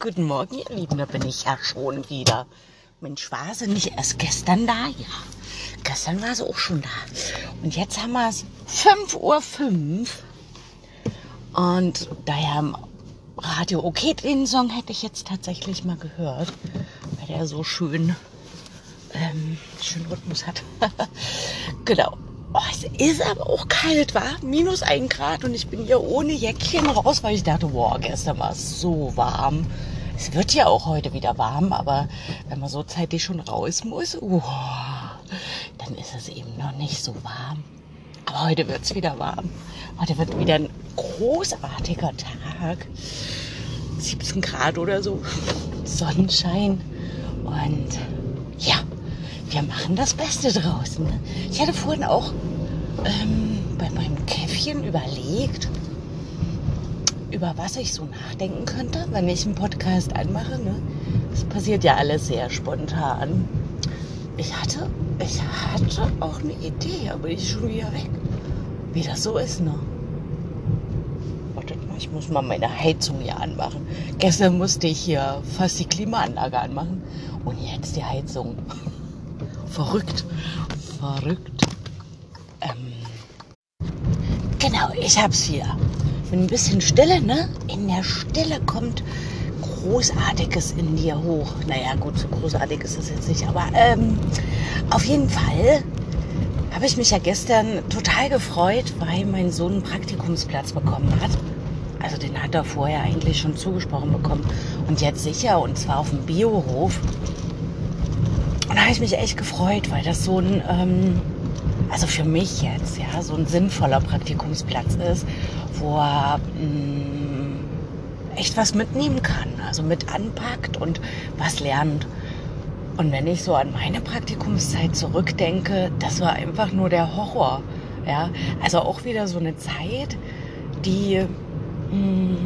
guten Morgen, ihr Lieben, da bin ich ja schon wieder. Mensch, war sie nicht erst gestern da? Ja, gestern war sie auch schon da. Und jetzt haben wir es 5.05 Uhr. Und daher im Radio okay, den Song hätte ich jetzt tatsächlich mal gehört, weil der so schön, ähm, schön Rhythmus hat. genau. Oh, es ist aber auch kalt, war minus ein Grad und ich bin hier ohne Jäckchen raus, weil ich dachte, wow, gestern war es so warm. Es wird ja auch heute wieder warm, aber wenn man so zeitig schon raus muss, wow, dann ist es eben noch nicht so warm. Aber heute wird es wieder warm. Heute wird wieder ein großartiger Tag. 17 Grad oder so. Sonnenschein. Und ja, wir machen das Beste draußen. Ne? Ich hatte vorhin auch ähm, bei meinem Käffchen überlegt, über was ich so nachdenken könnte, wenn ich einen Podcast anmache. Ne? Das passiert ja alles sehr spontan. Ich hatte, ich hatte auch eine Idee, aber die ist schon wieder weg. Wie das so ist, ne? Wartet mal, ich muss mal meine Heizung hier anmachen. Gestern musste ich hier fast die Klimaanlage anmachen und jetzt die Heizung. Verrückt. Verrückt. Ähm, genau, ich hab's hier. Mit ein bisschen Stille, ne? In der Stille kommt Großartiges in dir hoch. Naja, gut, so großartig ist es jetzt nicht, aber ähm, auf jeden Fall habe ich mich ja gestern total gefreut, weil mein Sohn einen Praktikumsplatz bekommen hat. Also den hat er vorher eigentlich schon zugesprochen bekommen. Und jetzt sicher, und zwar auf dem Biohof. Und da habe ich mich echt gefreut, weil das so ein, ähm, also für mich jetzt, ja, so ein sinnvoller Praktikumsplatz ist, wo er mh, echt was mitnehmen kann, also mit anpackt und was lernt. Und wenn ich so an meine Praktikumszeit zurückdenke, das war einfach nur der Horror. Ja, also auch wieder so eine Zeit, die, mh,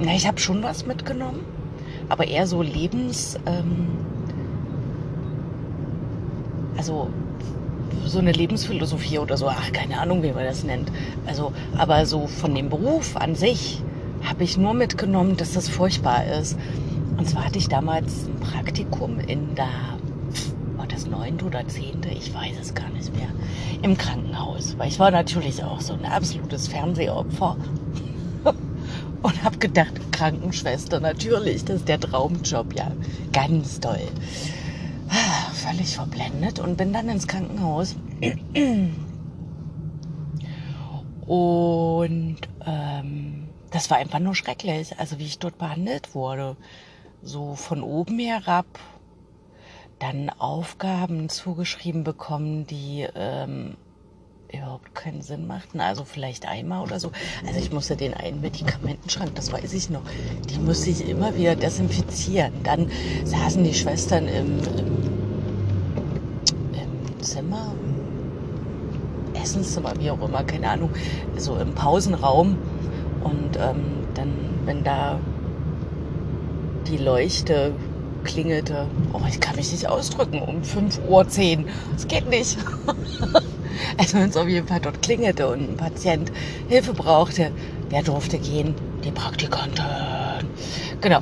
na, ich habe schon was mitgenommen, aber eher so Lebens, ähm, also so eine Lebensphilosophie oder so, ach, keine Ahnung, wie man das nennt. Also, aber so von dem Beruf an sich habe ich nur mitgenommen, dass das furchtbar ist. Und zwar hatte ich damals ein Praktikum in der, war das neunte oder zehnte, ich weiß es gar nicht mehr, im Krankenhaus. Weil ich war natürlich auch so ein absolutes Fernsehopfer. Und habe gedacht, Krankenschwester, natürlich, das ist der Traumjob, ja, ganz toll völlig verblendet und bin dann ins Krankenhaus. Und ähm, das war einfach nur schrecklich, also wie ich dort behandelt wurde. So von oben herab dann Aufgaben zugeschrieben bekommen, die ähm, überhaupt keinen Sinn machten. Also vielleicht einmal oder so. Also ich musste den einen Medikamentenschrank, das weiß ich noch, die musste ich immer wieder desinfizieren. Dann saßen die Schwestern im, im Essenszimmer, wie auch immer, keine Ahnung, so im Pausenraum. Und ähm, dann, wenn da die Leuchte klingelte, oh, ich kann mich nicht ausdrücken, um 5.10 Uhr. Das geht nicht. also wenn es auf jeden Fall dort klingelte und ein Patient Hilfe brauchte, wer durfte gehen? Die Praktikanten. Genau.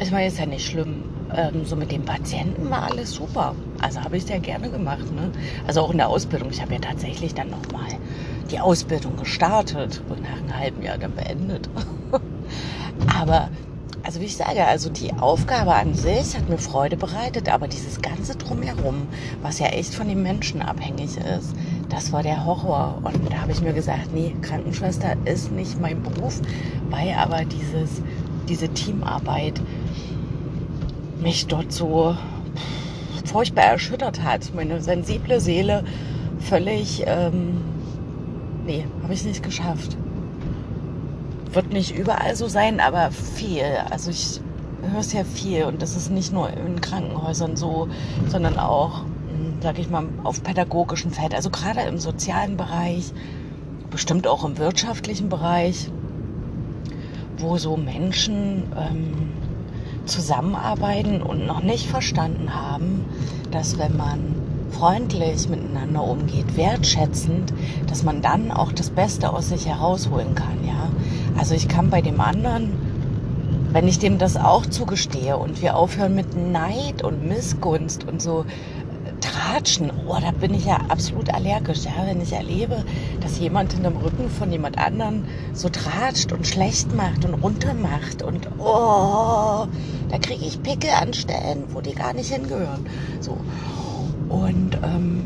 Ich meine, ist ja nicht schlimm ähm, so mit dem Patienten war alles super. Also habe ich sehr gerne gemacht. Ne? Also auch in der Ausbildung. Ich habe ja tatsächlich dann nochmal die Ausbildung gestartet und nach einem halben Jahr dann beendet. aber also wie ich sage, also die Aufgabe an sich hat mir Freude bereitet, aber dieses ganze drumherum, was ja echt von den Menschen abhängig ist, das war der Horror. Und da habe ich mir gesagt, nee, Krankenschwester ist nicht mein Beruf, weil aber dieses, diese Teamarbeit, mich dort so furchtbar erschüttert hat. Meine sensible Seele völlig, ähm, nee, habe ich nicht geschafft. Wird nicht überall so sein, aber viel. Also ich höre es ja viel und das ist nicht nur in Krankenhäusern so, sondern auch, hm, sag ich mal, auf pädagogischen Feld. Also gerade im sozialen Bereich, bestimmt auch im wirtschaftlichen Bereich, wo so Menschen ähm, zusammenarbeiten und noch nicht verstanden haben, dass wenn man freundlich miteinander umgeht, wertschätzend, dass man dann auch das Beste aus sich herausholen kann, ja. Also ich kann bei dem anderen, wenn ich dem das auch zugestehe und wir aufhören mit Neid und Missgunst und so Tratschen, oh, da bin ich ja absolut allergisch, ja, wenn ich erlebe, dass jemand in dem Rücken von jemand anderen so tratscht und schlecht macht und runter macht und oh, da kriege ich Pickel an Stellen, wo die gar nicht hingehören. So. Und ähm,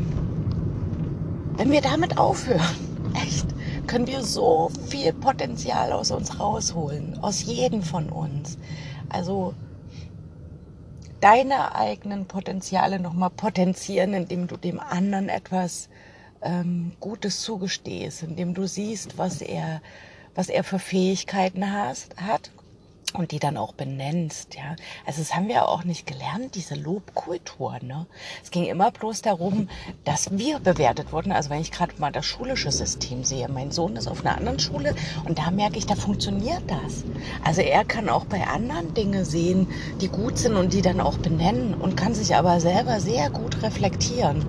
wenn wir damit aufhören, echt, können wir so viel Potenzial aus uns rausholen, aus jedem von uns. Also deine eigenen Potenziale nochmal potenzieren, indem du dem anderen etwas ähm, Gutes zugestehst, indem du siehst, was er, was er für Fähigkeiten hast, hat und die dann auch benennst, ja. Also das haben wir auch nicht gelernt, diese Lobkultur, ne. Es ging immer bloß darum, dass wir bewertet wurden. Also wenn ich gerade mal das schulische System sehe, mein Sohn ist auf einer anderen Schule und da merke ich, da funktioniert das. Also er kann auch bei anderen Dinge sehen, die gut sind und die dann auch benennen und kann sich aber selber sehr gut reflektieren.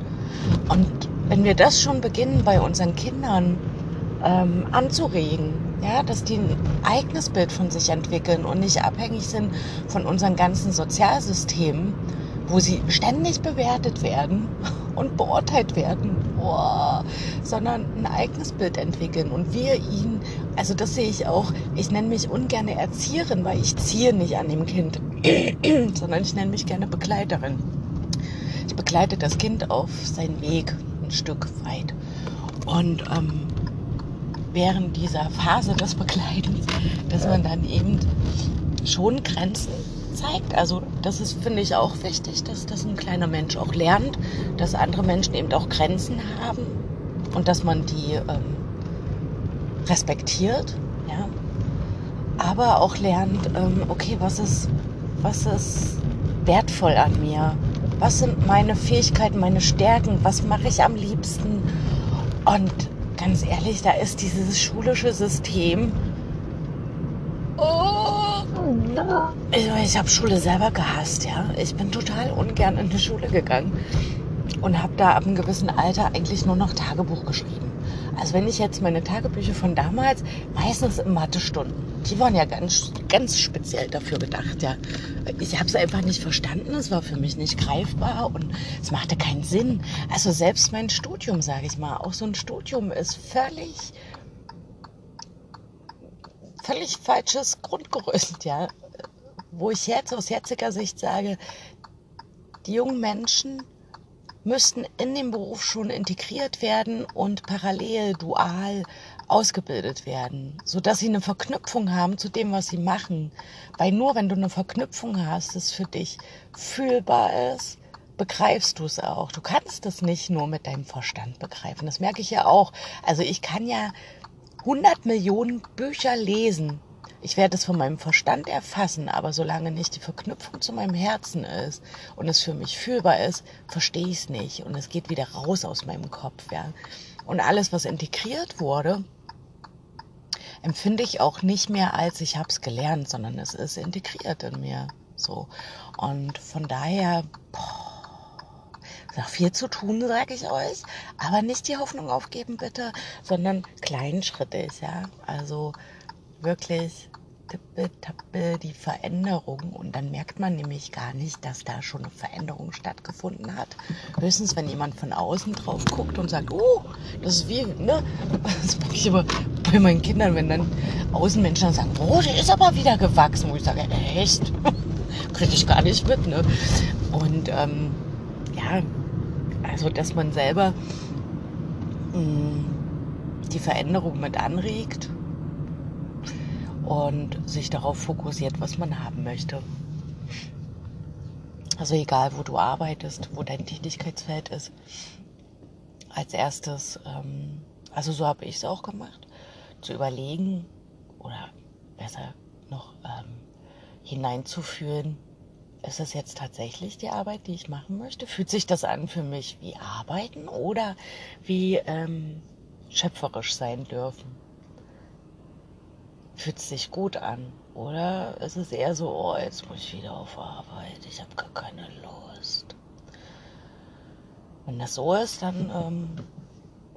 Und wenn wir das schon beginnen bei unseren Kindern ähm, anzuregen, ja, dass die ein eigenes Bild von sich entwickeln und nicht abhängig sind von unseren ganzen Sozialsystemen, wo sie ständig bewertet werden und beurteilt werden, Boah, sondern ein eigenes Bild entwickeln und wir ihn, also das sehe ich auch, ich nenne mich ungerne Erzieherin, weil ich ziehe nicht an dem Kind, sondern ich nenne mich gerne Begleiterin. Ich begleite das Kind auf seinen Weg ein Stück weit. Und ähm, während dieser Phase des Begleitens, dass man dann eben schon Grenzen zeigt. Also das ist, finde ich, auch wichtig, dass, dass ein kleiner Mensch auch lernt, dass andere Menschen eben auch Grenzen haben und dass man die ähm, respektiert, ja. Aber auch lernt, ähm, okay, was ist, was ist wertvoll an mir? Was sind meine Fähigkeiten, meine Stärken? Was mache ich am liebsten? Und ganz ehrlich, da ist dieses schulische System. Oh, ich, habe Schule selber gehasst, ja. Ich bin total ungern in die Schule gegangen und habe da ab einem gewissen Alter eigentlich nur noch Tagebuch geschrieben. Also wenn ich jetzt meine Tagebücher von damals, meistens in Mathestunden, die waren ja ganz, ganz speziell dafür gedacht, ja. Ich habe es einfach nicht verstanden, es war für mich nicht greifbar und es machte keinen Sinn. Also selbst mein Studium, sage ich mal, auch so ein Studium ist völlig, völlig falsches Grundgerüst, ja. Wo ich jetzt aus jetziger Sicht sage, die jungen Menschen müssten in den Beruf schon integriert werden und parallel, dual ausgebildet werden, sodass sie eine Verknüpfung haben zu dem, was sie machen. Weil nur wenn du eine Verknüpfung hast, das für dich fühlbar ist, begreifst du es auch. Du kannst es nicht nur mit deinem Verstand begreifen. Das merke ich ja auch. Also ich kann ja 100 Millionen Bücher lesen ich werde es von meinem Verstand erfassen, aber solange nicht die Verknüpfung zu meinem Herzen ist und es für mich fühlbar ist, verstehe ich es nicht und es geht wieder raus aus meinem Kopf. Ja. Und alles, was integriert wurde, empfinde ich auch nicht mehr als ich habe es gelernt, sondern es ist integriert in mir. So und von daher. Noch viel zu tun, sage ich euch. Aber nicht die Hoffnung aufgeben, bitte, sondern kleinschrittig, ja. Also wirklich tippe, tappe die Veränderung und dann merkt man nämlich gar nicht, dass da schon eine Veränderung stattgefunden hat. Höchstens, wenn jemand von außen drauf guckt und sagt, oh, das ist wie, ne? Das mache ich immer bei meinen Kindern, wenn dann Außenmenschen dann sagen, oh, die ist aber wieder gewachsen, wo ich sage, echt? Kriege ich gar nicht mit, ne? Und ähm, ja, also, dass man selber mh, mm, die Veränderung mit anregt und sich darauf fokussiert, was man haben möchte. Also egal, wo du arbeitest, wo dein Tätigkeitsfeld ist. Als erstes, ähm, also so habe ich es auch gemacht, zu überlegen oder besser noch ähm, hineinzuführen, ist es jetzt tatsächlich die Arbeit, die ich machen möchte? Fühlt sich das an für mich wie Arbeiten oder wie ähm, schöpferisch sein dürfen? fühlt sich gut an. Oder ist es eher so, oh, jetzt muss ich wieder auf Arbeit, ich habe gar keine Lust. wenn das so ist, dann ähm,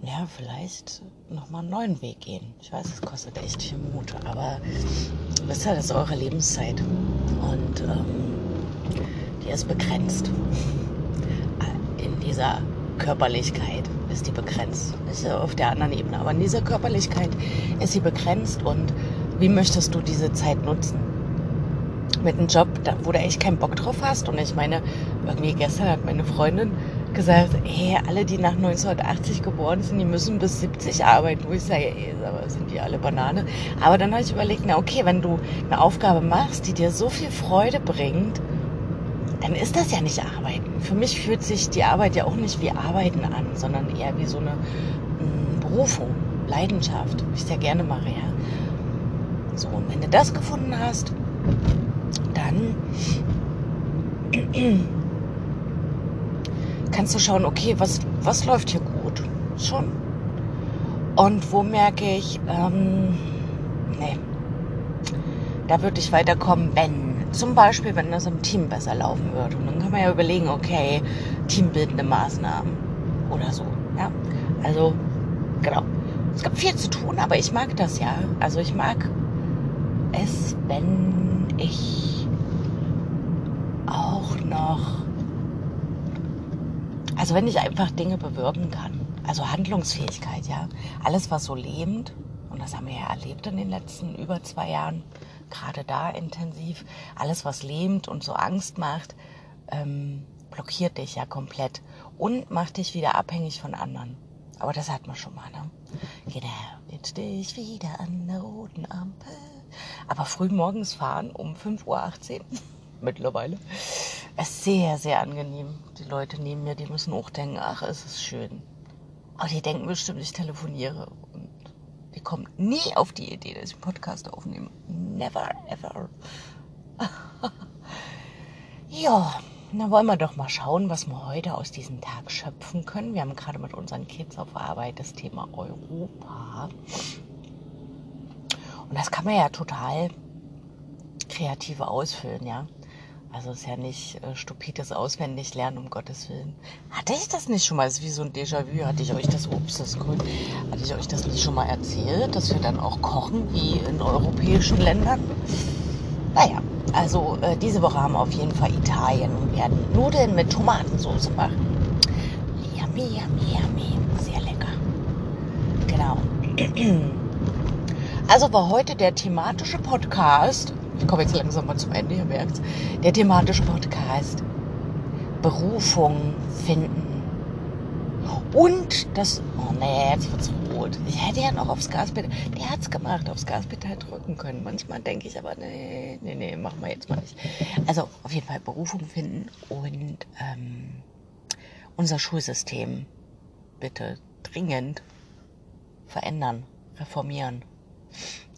ja, vielleicht nochmal einen neuen Weg gehen. Ich weiß, es kostet echt viel Mut, aber wisst ihr, das ist eure Lebenszeit. Und ähm, die ist begrenzt. In dieser Körperlichkeit ist die begrenzt. Ist auf der anderen Ebene. Aber in dieser Körperlichkeit ist sie begrenzt. Und wie möchtest du diese Zeit nutzen? Mit einem Job, wo du echt keinen Bock drauf hast. Und ich meine, irgendwie gestern hat meine Freundin gesagt, hey, alle, die nach 1980 geboren sind, die müssen bis 70 arbeiten. Wo ich sage, ey, aber sind die alle Banane? Aber dann habe ich überlegt, na okay, wenn du eine Aufgabe machst, die dir so viel Freude bringt, dann ist das ja nicht Arbeiten. Für mich fühlt sich die Arbeit ja auch nicht wie Arbeiten an, sondern eher wie so eine mm, Berufung, Leidenschaft, wie ich es ja gerne mache, ja. So, und wenn du das gefunden hast, dann kannst du schauen, okay, was, was läuft hier gut? Schon. Und wo merke ich, ähm, nee, da würde ich weiterkommen, wenn. Zum Beispiel, wenn das im Team besser laufen würde. Und dann kann man ja überlegen, okay, teambildende Maßnahmen oder so. Ja, also, genau. Es gibt viel zu tun, aber ich mag das ja. Also ich mag es, wenn ich auch noch also wenn ich einfach Dinge bewirken kann. Also Handlungsfähigkeit, ja. Alles, was so lebend, und das haben wir ja erlebt in den letzten über zwei Jahren, gerade da intensiv, alles, was lebend und so Angst macht, ähm, blockiert dich ja komplett und macht dich wieder abhängig von anderen. Aber das hat man schon mal, ne? Genau, jetzt stehe ich wieder an der roten Ampel. Aber früh morgens fahren um 5.18 Uhr mittlerweile. Es sehr, sehr angenehm. Die Leute neben mir, die müssen auch denken, ach, es ist schön. Aber die denken bestimmt, ich telefoniere. Und die kommen nie auf die Idee, dass ich einen Podcast aufnehme. Never, ever. ja, dann wollen wir doch mal schauen, was wir heute aus diesem Tag schöpfen können. Wir haben gerade mit unseren Kids auf Arbeit das Thema Europa. Und das kann man ja total kreativ ausfüllen, ja. Also ist ja nicht äh, stupides Auswendiglernen, um Gottes Willen. Hatte ich das nicht schon mal? Das ist wie so ein Déjà-vu. Hatte ich euch das, ups, das grün, hatte ich euch das nicht schon mal erzählt, dass wir dann auch kochen wie in europäischen Ländern? Naja, also äh, diese Woche haben wir auf jeden Fall Italien und werden Nudeln mit Tomatensauce machen. Yummy, yummy, yummy. Sehr lecker. Genau. Also war heute der thematische Podcast ich komme jetzt langsam mal zum Ende, ihr merkt Der thematische Podcast. Berufung finden. Und das, oh nee, jetzt wird's rot. Ich hätte ja noch aufs Gaspedal, der hat's gemacht, aufs Gaspedal drücken können. Manchmal denke ich aber, nee, nee, nee, machen wir jetzt mal nicht. Also auf jeden Fall Berufung finden und ähm, unser Schulsystem bitte dringend verändern, reformieren.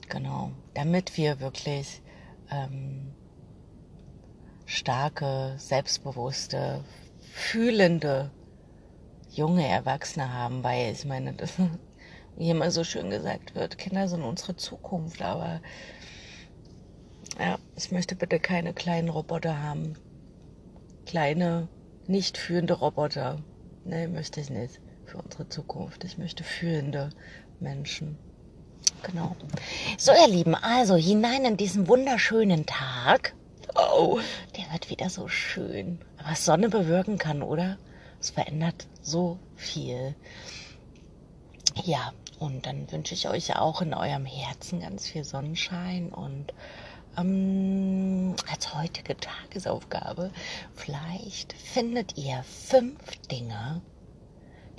Genau, damit wir wirklich ähm, starke, selbstbewusste, fühlende junge Erwachsene haben, weil ich meine, das, wie immer so schön gesagt wird, Kinder sind unsere Zukunft, aber ja, ich möchte bitte keine kleinen Roboter haben. Kleine, nicht fühlende Roboter. Nee, möchte ich nicht für unsere Zukunft. Ich möchte fühlende Menschen. Genau. So, ihr Lieben, also hinein in diesen wunderschönen Tag. Oh, der wird wieder so schön. Was Sonne bewirken kann, oder? Es verändert so viel. Ja, und dann wünsche ich euch auch in eurem Herzen ganz viel Sonnenschein und ähm, als heutige Tagesaufgabe, vielleicht findet ihr fünf Dinge,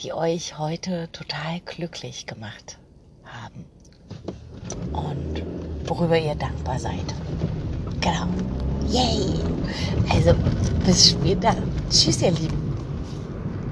die euch heute total glücklich gemacht haben und worüber ihr dankbar seid. Genau. Yay! Also, bis später. Tschüss, ihr Lieben.